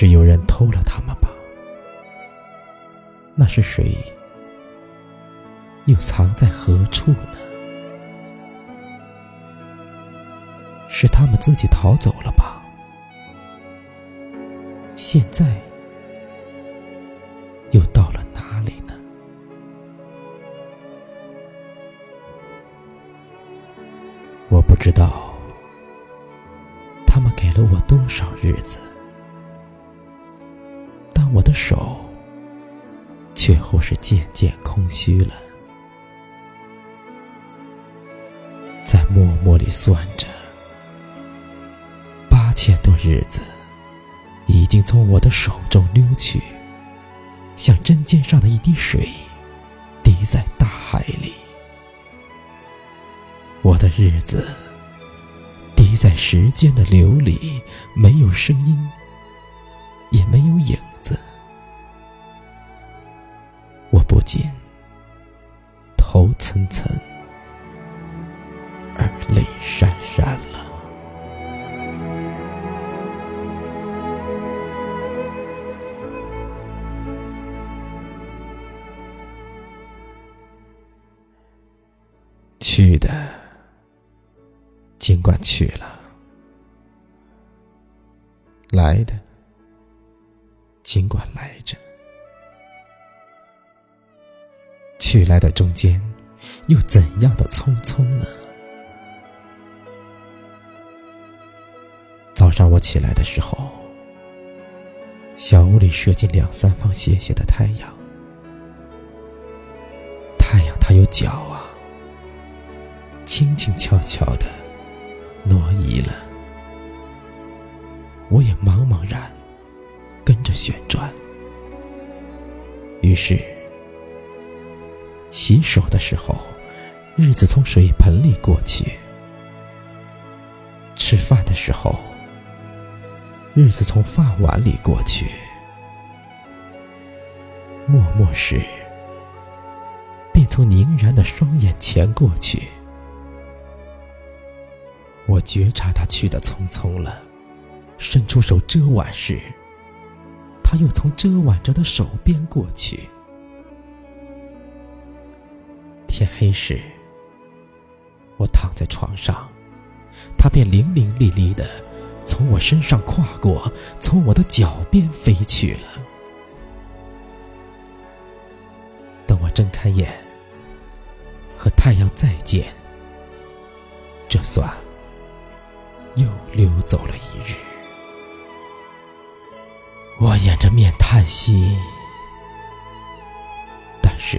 是有人偷了他们吧？那是谁？又藏在何处呢？是他们自己逃走了吧？现在又到了哪里呢？我不知道，他们给了我多少日子。我的手，却或是渐渐空虚了，在默默里算着，八千多日子，已经从我的手中溜去，像针尖上的一滴水，滴在大海里。我的日子，滴在时间的流里，没有声音，也没有影。不禁头涔涔，而泪潸潸了。去的，尽管去了；来的，尽管来着。去来的中间，又怎样的匆匆呢？早上我起来的时候，小屋里射进两三方斜斜的太阳。太阳它有脚啊，轻轻悄悄的挪移了，我也茫茫然跟着旋转。于是。洗手的时候，日子从水盆里过去；吃饭的时候，日子从饭碗里过去；默默时，便从凝然的双眼前过去。我觉察他去的匆匆了，伸出手遮挽时，他又从遮挽着的手边过去。天黑时，我躺在床上，他便伶伶俐俐的从我身上跨过，从我的脚边飞去了。等我睁开眼，和太阳再见，这算又溜走了一日。我掩着面叹息，但是。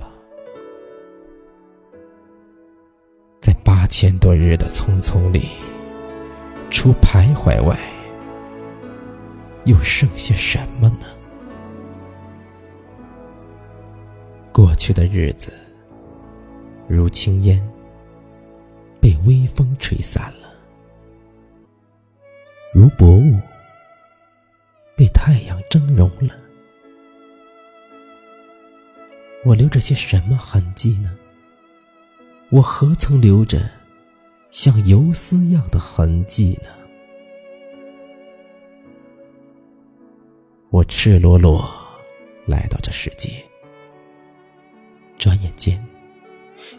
千多日的匆匆里，除徘徊外，又剩下什么呢？过去的日子如轻烟，被微风吹散了；如薄雾，被太阳蒸融了。我留着些什么痕迹呢？我何曾留着像游丝样的痕迹呢？我赤裸裸来到这世界，转眼间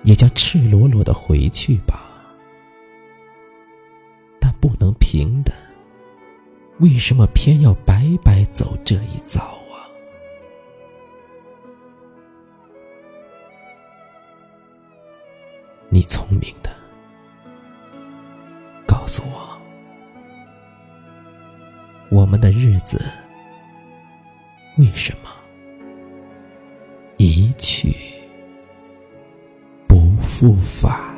也将赤裸裸的回去吧。但不能平的，为什么偏要白白走这一遭啊？你聪明的，我们的日子为什么一去不复返？